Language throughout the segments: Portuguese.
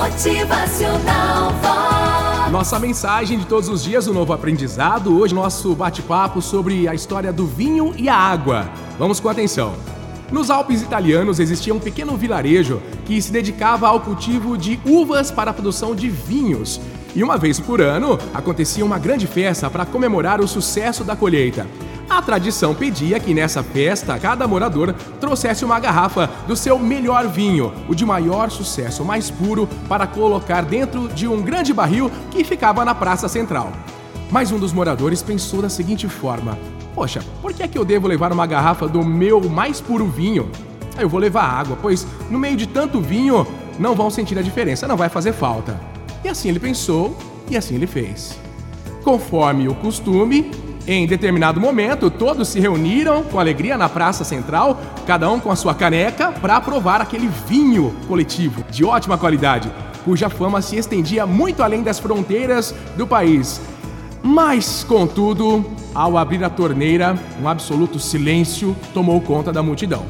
Motivacional Vox. Nossa mensagem de todos os dias, o um novo aprendizado. Hoje, nosso bate-papo sobre a história do vinho e a água. Vamos com atenção. Nos Alpes italianos existia um pequeno vilarejo que se dedicava ao cultivo de uvas para a produção de vinhos. E uma vez por ano acontecia uma grande festa para comemorar o sucesso da colheita. A tradição pedia que nessa festa cada morador trouxesse uma garrafa do seu melhor vinho, o de maior sucesso, mais puro, para colocar dentro de um grande barril que ficava na praça central. Mas um dos moradores pensou da seguinte forma: Poxa, por que é que eu devo levar uma garrafa do meu mais puro vinho? Eu vou levar água, pois no meio de tanto vinho não vão sentir a diferença, não vai fazer falta. E assim ele pensou e assim ele fez. Conforme o costume, em determinado momento, todos se reuniram com alegria na praça central, cada um com a sua caneca, para provar aquele vinho coletivo de ótima qualidade, cuja fama se estendia muito além das fronteiras do país. Mas, contudo, ao abrir a torneira, um absoluto silêncio tomou conta da multidão.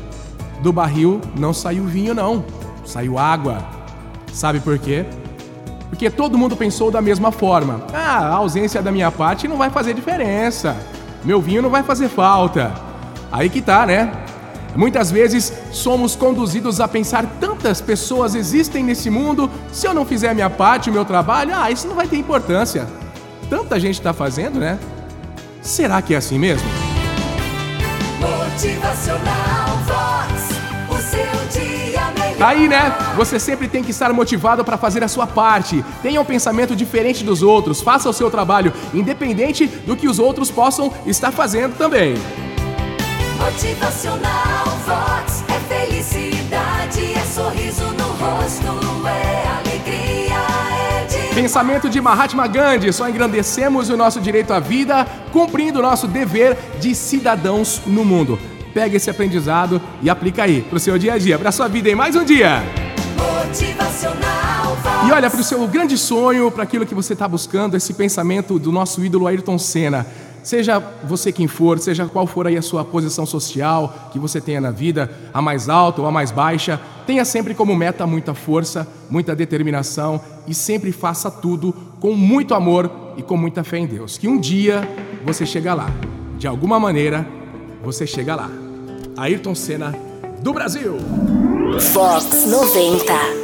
Do barril não saiu vinho, não, saiu água. Sabe por quê? Porque todo mundo pensou da mesma forma. Ah, a ausência da minha parte não vai fazer diferença. Meu vinho não vai fazer falta. Aí que tá, né? Muitas vezes somos conduzidos a pensar tantas pessoas existem nesse mundo, se eu não fizer minha parte, o meu trabalho, ah, isso não vai ter importância. Tanta gente está fazendo, né? Será que é assim mesmo? Motivacional Vox, o seu dia. Aí, né? Você sempre tem que estar motivado para fazer a sua parte. Tenha um pensamento diferente dos outros, faça o seu trabalho, independente do que os outros possam estar fazendo também. Motivacional Vox é felicidade, é sorriso no rosto, é alegria, é Pensamento de Mahatma Gandhi: só engrandecemos o nosso direito à vida, cumprindo o nosso dever de cidadãos no mundo. Pega esse aprendizado e aplica aí pro seu dia a dia, pra sua vida em mais um dia. E olha para o seu grande sonho, para aquilo que você está buscando, esse pensamento do nosso ídolo Ayrton Senna. Seja você quem for, seja qual for aí a sua posição social que você tenha na vida, a mais alta ou a mais baixa, tenha sempre como meta muita força, muita determinação e sempre faça tudo com muito amor e com muita fé em Deus. Que um dia você chega lá. De alguma maneira, você chega lá. Ayrton Senna do Brasil. Fox 90.